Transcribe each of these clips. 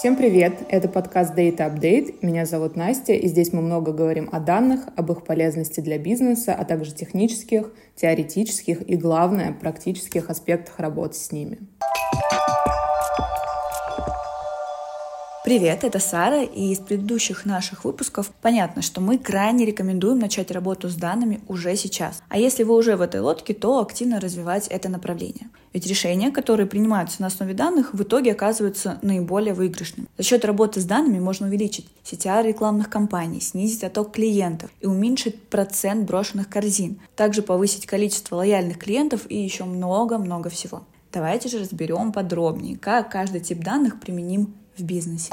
Всем привет! Это подкаст Data Update. Меня зовут Настя, и здесь мы много говорим о данных, об их полезности для бизнеса, а также технических, теоретических и, главное, практических аспектах работы с ними. Привет, это Сара, и из предыдущих наших выпусков понятно, что мы крайне рекомендуем начать работу с данными уже сейчас. А если вы уже в этой лодке, то активно развивать это направление. Ведь решения, которые принимаются на основе данных, в итоге оказываются наиболее выигрышными. За счет работы с данными можно увеличить CTR рекламных кампаний, снизить отток клиентов и уменьшить процент брошенных корзин, также повысить количество лояльных клиентов и еще много-много всего. Давайте же разберем подробнее, как каждый тип данных применим в бизнесе.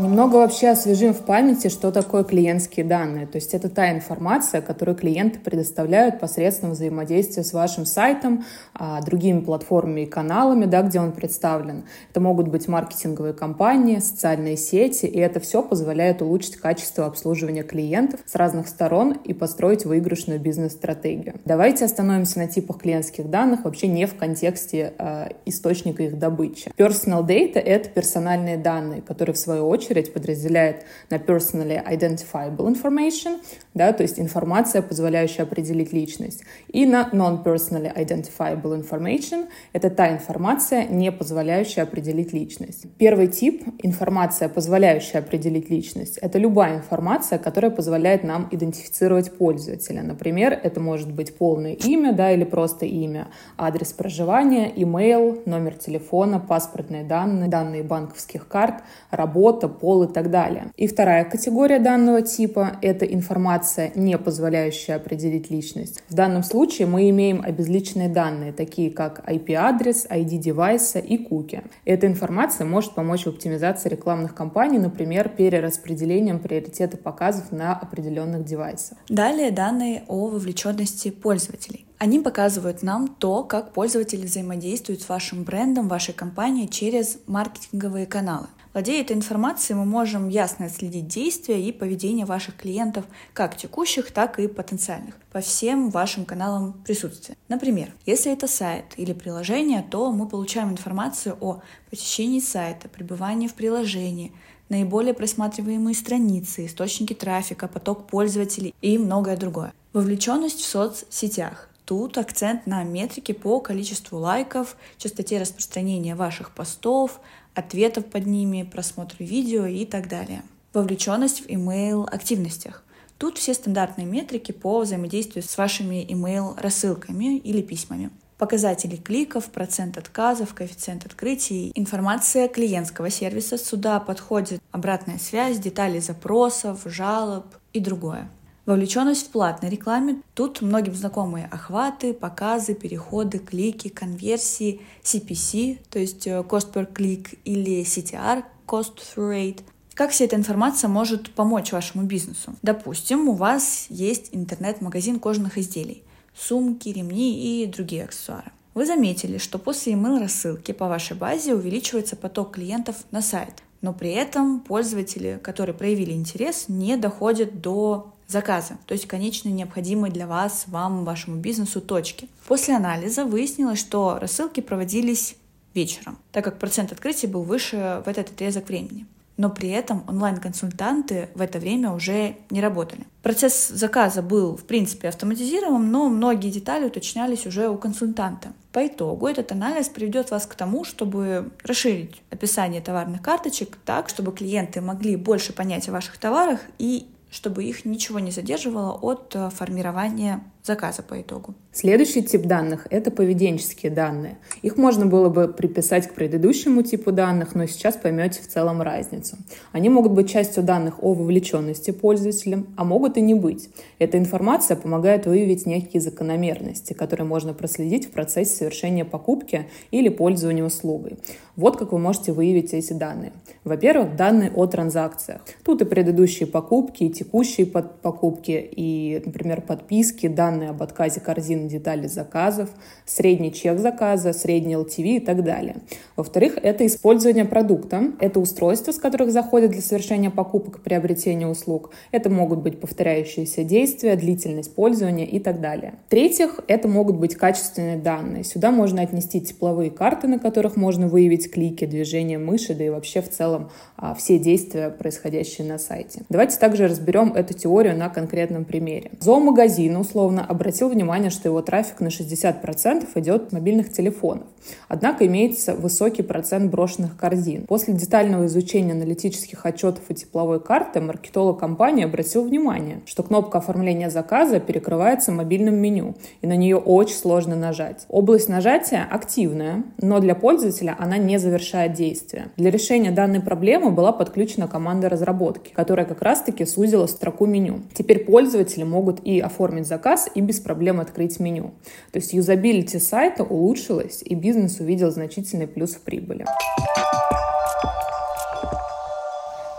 Немного вообще освежим в памяти, что такое клиентские данные. То есть это та информация, которую клиенты предоставляют посредством взаимодействия с вашим сайтом, а, другими платформами и каналами, да, где он представлен. Это могут быть маркетинговые компании, социальные сети, и это все позволяет улучшить качество обслуживания клиентов с разных сторон и построить выигрышную бизнес-стратегию. Давайте остановимся на типах клиентских данных вообще не в контексте э, источника их добычи. Personal data — это персональные данные, которые в свою очередь очередь подразделяет на personally identifiable information, да, то есть информация, позволяющая определить личность, и на non-personally identifiable information — это та информация, не позволяющая определить личность. Первый тип — информация, позволяющая определить личность — это любая информация, которая позволяет нам идентифицировать пользователя. Например, это может быть полное имя да, или просто имя, адрес проживания, имейл, номер телефона, паспортные данные, данные банковских карт, работа, пол и так далее. И вторая категория данного типа — это информация, не позволяющая определить личность. В данном случае мы имеем обезличенные данные, такие как IP-адрес, ID девайса и куки. Эта информация может помочь в оптимизации рекламных кампаний, например, перераспределением приоритета показов на определенных девайсах. Далее данные о вовлеченности пользователей. Они показывают нам то, как пользователи взаимодействуют с вашим брендом, вашей компанией через маркетинговые каналы. Владея этой информацией, мы можем ясно отследить действия и поведение ваших клиентов, как текущих, так и потенциальных, по всем вашим каналам присутствия. Например, если это сайт или приложение, то мы получаем информацию о посещении сайта, пребывании в приложении, наиболее просматриваемые страницы, источники трафика, поток пользователей и многое другое. Вовлеченность в соцсетях. Тут акцент на метрике по количеству лайков, частоте распространения ваших постов, ответов под ними, просмотр видео и так далее. Вовлеченность в email активностях. Тут все стандартные метрики по взаимодействию с вашими email рассылками или письмами. Показатели кликов, процент отказов, коэффициент открытий, информация клиентского сервиса. Сюда подходит обратная связь, детали запросов, жалоб и другое. Вовлеченность в платной рекламе. Тут многим знакомые охваты, показы, переходы, клики, конверсии, CPC, то есть э, cost per click или CTR, cost through rate. Как вся эта информация может помочь вашему бизнесу? Допустим, у вас есть интернет-магазин кожаных изделий, сумки, ремни и другие аксессуары. Вы заметили, что после email рассылки по вашей базе увеличивается поток клиентов на сайт, но при этом пользователи, которые проявили интерес, не доходят до заказа, то есть конечно необходимой для вас, вам, вашему бизнесу точки. После анализа выяснилось, что рассылки проводились вечером, так как процент открытия был выше в этот отрезок времени. Но при этом онлайн-консультанты в это время уже не работали. Процесс заказа был, в принципе, автоматизирован, но многие детали уточнялись уже у консультанта. По итогу этот анализ приведет вас к тому, чтобы расширить описание товарных карточек так, чтобы клиенты могли больше понять о ваших товарах и чтобы их ничего не задерживало от э, формирования заказа по итогу. Следующий тип данных — это поведенческие данные. Их можно было бы приписать к предыдущему типу данных, но сейчас поймете в целом разницу. Они могут быть частью данных о вовлеченности пользователя, а могут и не быть. Эта информация помогает выявить некие закономерности, которые можно проследить в процессе совершения покупки или пользования услугой. Вот как вы можете выявить эти данные. Во-первых, данные о транзакциях. Тут и предыдущие покупки, и текущие покупки, и, например, подписки, данные данные об отказе корзины деталей заказов, средний чек заказа, средний LTV и так далее. Во-вторых, это использование продукта. Это устройства, с которых заходят для совершения покупок и приобретения услуг. Это могут быть повторяющиеся действия, длительность пользования и так далее. В-третьих, это могут быть качественные данные. Сюда можно отнести тепловые карты, на которых можно выявить клики, движения мыши, да и вообще в целом а, все действия, происходящие на сайте. Давайте также разберем эту теорию на конкретном примере. Зоомагазин условно обратил внимание, что его трафик на 60% идет с мобильных телефонов. Однако имеется высокий процент брошенных корзин. После детального изучения аналитических отчетов и тепловой карты маркетолог компании обратил внимание, что кнопка оформления заказа перекрывается мобильным меню, и на нее очень сложно нажать. Область нажатия активная, но для пользователя она не завершает действие. Для решения данной проблемы была подключена команда разработки, которая как раз-таки сузила строку меню. Теперь пользователи могут и оформить заказ, и без проблем открыть меню. То есть юзабилити сайта улучшилась, и бизнес увидел значительный плюс в прибыли.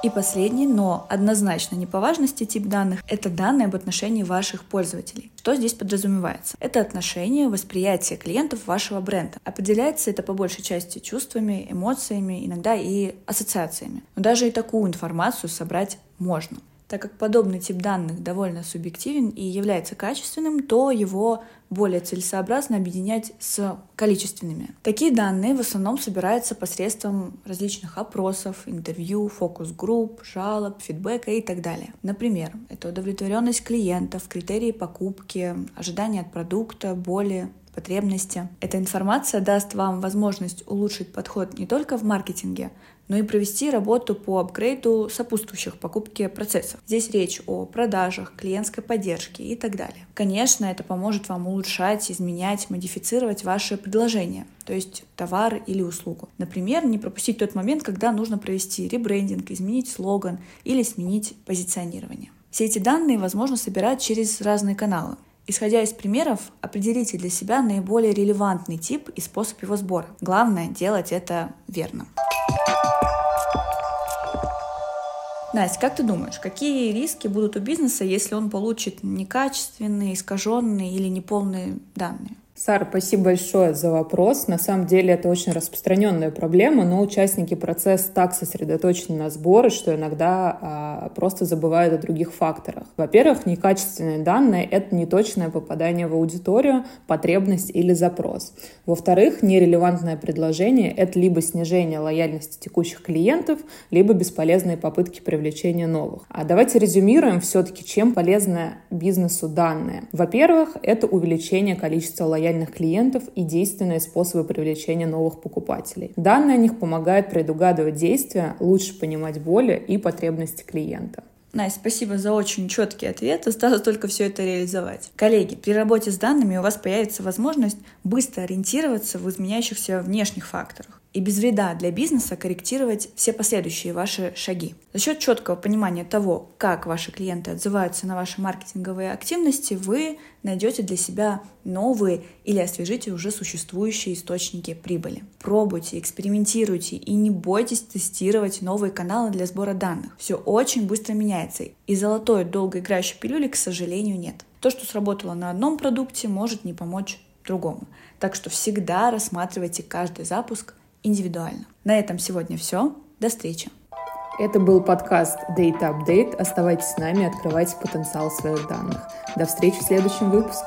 И последний, но однозначно не по важности тип данных, это данные об отношении ваших пользователей. Что здесь подразумевается? Это отношение, восприятие клиентов вашего бренда. Определяется это по большей части чувствами, эмоциями, иногда и ассоциациями. Но даже и такую информацию собрать можно. Так как подобный тип данных довольно субъективен и является качественным, то его более целесообразно объединять с количественными. Такие данные в основном собираются посредством различных опросов, интервью, фокус-групп, жалоб, фидбэка и так далее. Например, это удовлетворенность клиентов, критерии покупки, ожидания от продукта, боли, потребности. Эта информация даст вам возможность улучшить подход не только в маркетинге, но и провести работу по апгрейду сопутствующих покупке процессов. Здесь речь о продажах, клиентской поддержке и так далее. Конечно, это поможет вам улучшать, изменять, модифицировать ваши предложения, то есть товар или услугу. Например, не пропустить тот момент, когда нужно провести ребрендинг, изменить слоган или сменить позиционирование. Все эти данные возможно собирать через разные каналы. Исходя из примеров, определите для себя наиболее релевантный тип и способ его сбора. Главное делать это верно. Настя, как ты думаешь, какие риски будут у бизнеса, если он получит некачественные, искаженные или неполные данные? Сара, спасибо большое за вопрос. На самом деле это очень распространенная проблема, но участники процесса так сосредоточены на сборы, что иногда а, просто забывают о других факторах. Во-первых, некачественные данные — это неточное попадание в аудиторию, потребность или запрос. Во-вторых, нерелевантное предложение — это либо снижение лояльности текущих клиентов, либо бесполезные попытки привлечения новых. А давайте резюмируем все-таки, чем полезны бизнесу данные. Во-первых, это увеличение количества лояльности лояльных клиентов и действенные способы привлечения новых покупателей. Данные о них помогают предугадывать действия, лучше понимать боли и потребности клиента. Настя, спасибо за очень четкий ответ. Осталось только все это реализовать. Коллеги, при работе с данными у вас появится возможность быстро ориентироваться в изменяющихся внешних факторах и без вреда для бизнеса корректировать все последующие ваши шаги. За счет четкого понимания того, как ваши клиенты отзываются на ваши маркетинговые активности, вы найдете для себя новые или освежите уже существующие источники прибыли. Пробуйте, экспериментируйте и не бойтесь тестировать новые каналы для сбора данных. Все очень быстро меняется, и золотой долгоиграющей пилюли, к сожалению, нет. То, что сработало на одном продукте, может не помочь другому. Так что всегда рассматривайте каждый запуск индивидуально. На этом сегодня все. До встречи. Это был подкаст Data Update. Оставайтесь с нами, открывайте потенциал своих данных. До встречи в следующем выпуске.